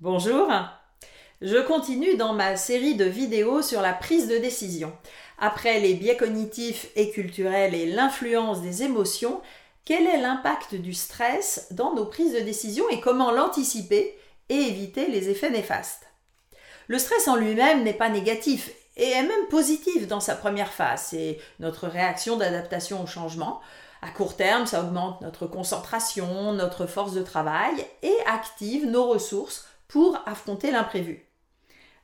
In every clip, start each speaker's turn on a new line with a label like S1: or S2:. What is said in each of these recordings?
S1: Bonjour. Je continue dans ma série de vidéos sur la prise de décision. Après les biais cognitifs et culturels et l'influence des émotions, quel est l'impact du stress dans nos prises de décision et comment l'anticiper et éviter les effets néfastes? Le stress en lui-même n'est pas négatif et est même positif dans sa première phase. C'est notre réaction d'adaptation au changement. À court terme, ça augmente notre concentration, notre force de travail et active nos ressources pour affronter l'imprévu.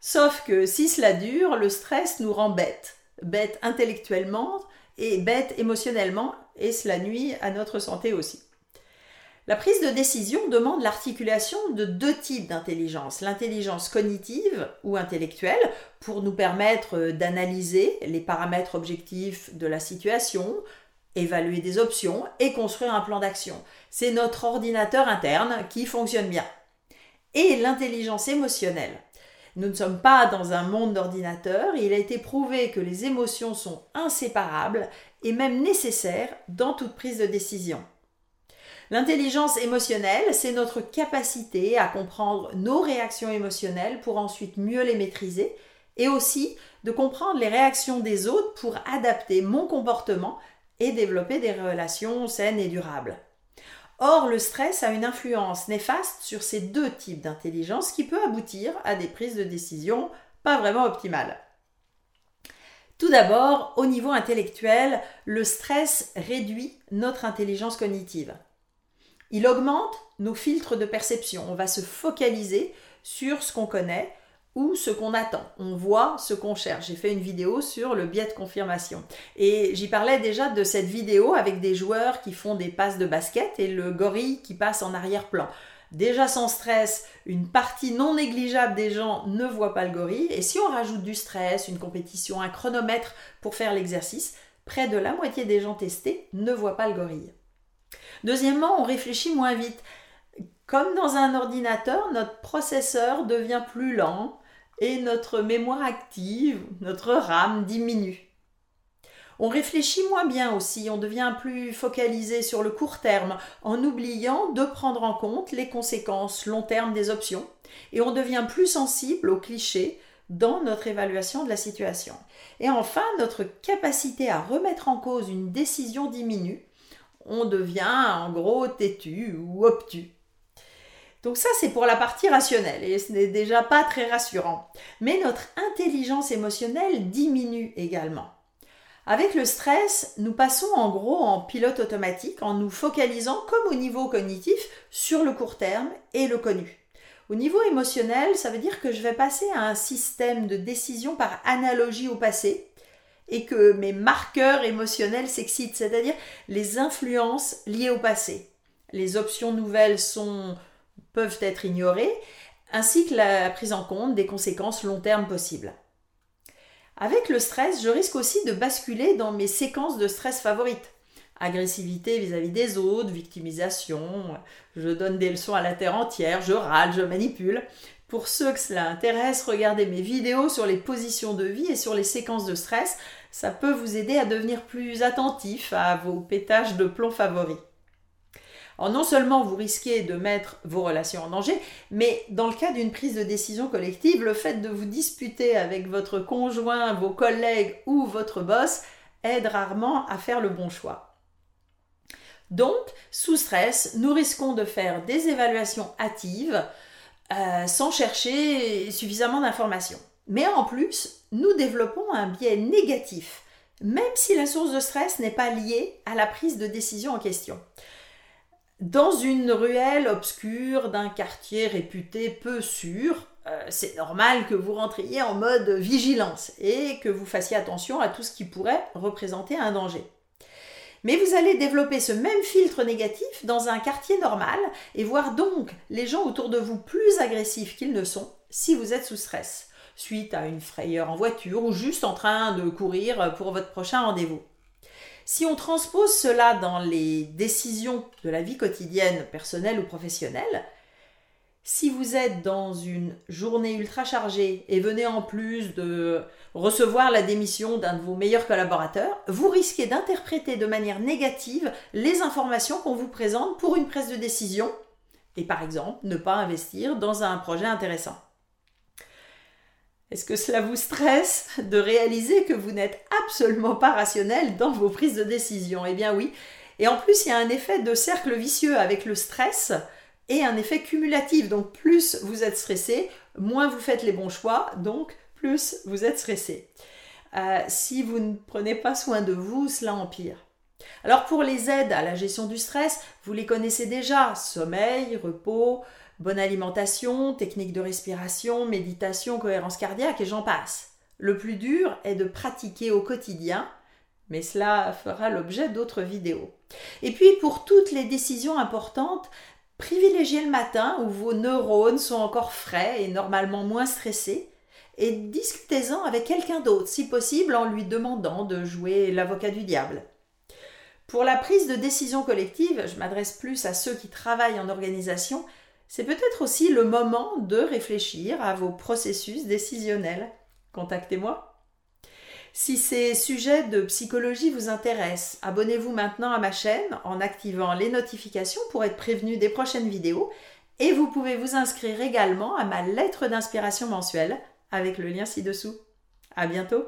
S1: Sauf que si cela dure, le stress nous rend bête, bête intellectuellement et bête émotionnellement, et cela nuit à notre santé aussi. La prise de décision demande l'articulation de deux types d'intelligence. L'intelligence cognitive ou intellectuelle pour nous permettre d'analyser les paramètres objectifs de la situation, évaluer des options et construire un plan d'action. C'est notre ordinateur interne qui fonctionne bien et l'intelligence émotionnelle. Nous ne sommes pas dans un monde d'ordinateur, il a été prouvé que les émotions sont inséparables et même nécessaires dans toute prise de décision. L'intelligence émotionnelle, c'est notre capacité à comprendre nos réactions émotionnelles pour ensuite mieux les maîtriser et aussi de comprendre les réactions des autres pour adapter mon comportement et développer des relations saines et durables. Or, le stress a une influence néfaste sur ces deux types d'intelligence qui peut aboutir à des prises de décision pas vraiment optimales. Tout d'abord, au niveau intellectuel, le stress réduit notre intelligence cognitive. Il augmente nos filtres de perception. On va se focaliser sur ce qu'on connaît, ou ce qu'on attend. On voit ce qu'on cherche. J'ai fait une vidéo sur le biais de confirmation. Et j'y parlais déjà de cette vidéo avec des joueurs qui font des passes de basket et le gorille qui passe en arrière-plan. Déjà sans stress, une partie non négligeable des gens ne voit pas le gorille. Et si on rajoute du stress, une compétition, un chronomètre pour faire l'exercice, près de la moitié des gens testés ne voient pas le gorille. Deuxièmement, on réfléchit moins vite. Comme dans un ordinateur, notre processeur devient plus lent, et notre mémoire active, notre RAM diminue. On réfléchit moins bien aussi, on devient plus focalisé sur le court terme en oubliant de prendre en compte les conséquences long terme des options et on devient plus sensible aux clichés dans notre évaluation de la situation. Et enfin, notre capacité à remettre en cause une décision diminue. On devient en gros têtu ou obtus. Donc ça, c'est pour la partie rationnelle et ce n'est déjà pas très rassurant. Mais notre intelligence émotionnelle diminue également. Avec le stress, nous passons en gros en pilote automatique en nous focalisant comme au niveau cognitif sur le court terme et le connu. Au niveau émotionnel, ça veut dire que je vais passer à un système de décision par analogie au passé et que mes marqueurs émotionnels s'excitent, c'est-à-dire les influences liées au passé. Les options nouvelles sont peuvent être ignorées, ainsi que la prise en compte des conséquences long terme possibles. Avec le stress, je risque aussi de basculer dans mes séquences de stress favorites. Agressivité vis-à-vis des autres, victimisation, je donne des leçons à la terre entière, je râle, je manipule. Pour ceux que cela intéresse, regardez mes vidéos sur les positions de vie et sur les séquences de stress. Ça peut vous aider à devenir plus attentif à vos pétages de plomb favoris. Alors non seulement vous risquez de mettre vos relations en danger, mais dans le cas d'une prise de décision collective, le fait de vous disputer avec votre conjoint, vos collègues ou votre boss aide rarement à faire le bon choix. Donc, sous stress, nous risquons de faire des évaluations hâtives euh, sans chercher suffisamment d'informations. Mais en plus, nous développons un biais négatif, même si la source de stress n'est pas liée à la prise de décision en question. Dans une ruelle obscure d'un quartier réputé peu sûr, euh, c'est normal que vous rentriez en mode vigilance et que vous fassiez attention à tout ce qui pourrait représenter un danger. Mais vous allez développer ce même filtre négatif dans un quartier normal et voir donc les gens autour de vous plus agressifs qu'ils ne sont si vous êtes sous stress, suite à une frayeur en voiture ou juste en train de courir pour votre prochain rendez-vous. Si on transpose cela dans les décisions de la vie quotidienne, personnelle ou professionnelle, si vous êtes dans une journée ultra chargée et venez en plus de recevoir la démission d'un de vos meilleurs collaborateurs, vous risquez d'interpréter de manière négative les informations qu'on vous présente pour une prise de décision et par exemple ne pas investir dans un projet intéressant. Est-ce que cela vous stresse de réaliser que vous n'êtes absolument pas rationnel dans vos prises de décision? Eh bien oui. Et en plus, il y a un effet de cercle vicieux avec le stress et un effet cumulatif. Donc plus vous êtes stressé, moins vous faites les bons choix, donc plus vous êtes stressé. Euh, si vous ne prenez pas soin de vous, cela empire. Alors pour les aides à la gestion du stress, vous les connaissez déjà. Sommeil, repos, bonne alimentation, technique de respiration, méditation, cohérence cardiaque et j'en passe. Le plus dur est de pratiquer au quotidien, mais cela fera l'objet d'autres vidéos. Et puis pour toutes les décisions importantes, privilégiez le matin où vos neurones sont encore frais et normalement moins stressés et discutez-en avec quelqu'un d'autre, si possible en lui demandant de jouer l'avocat du diable. Pour la prise de décision collective, je m'adresse plus à ceux qui travaillent en organisation, c'est peut-être aussi le moment de réfléchir à vos processus décisionnels. Contactez-moi. Si ces sujets de psychologie vous intéressent, abonnez-vous maintenant à ma chaîne en activant les notifications pour être prévenu des prochaines vidéos et vous pouvez vous inscrire également à ma lettre d'inspiration mensuelle avec le lien ci-dessous. À bientôt!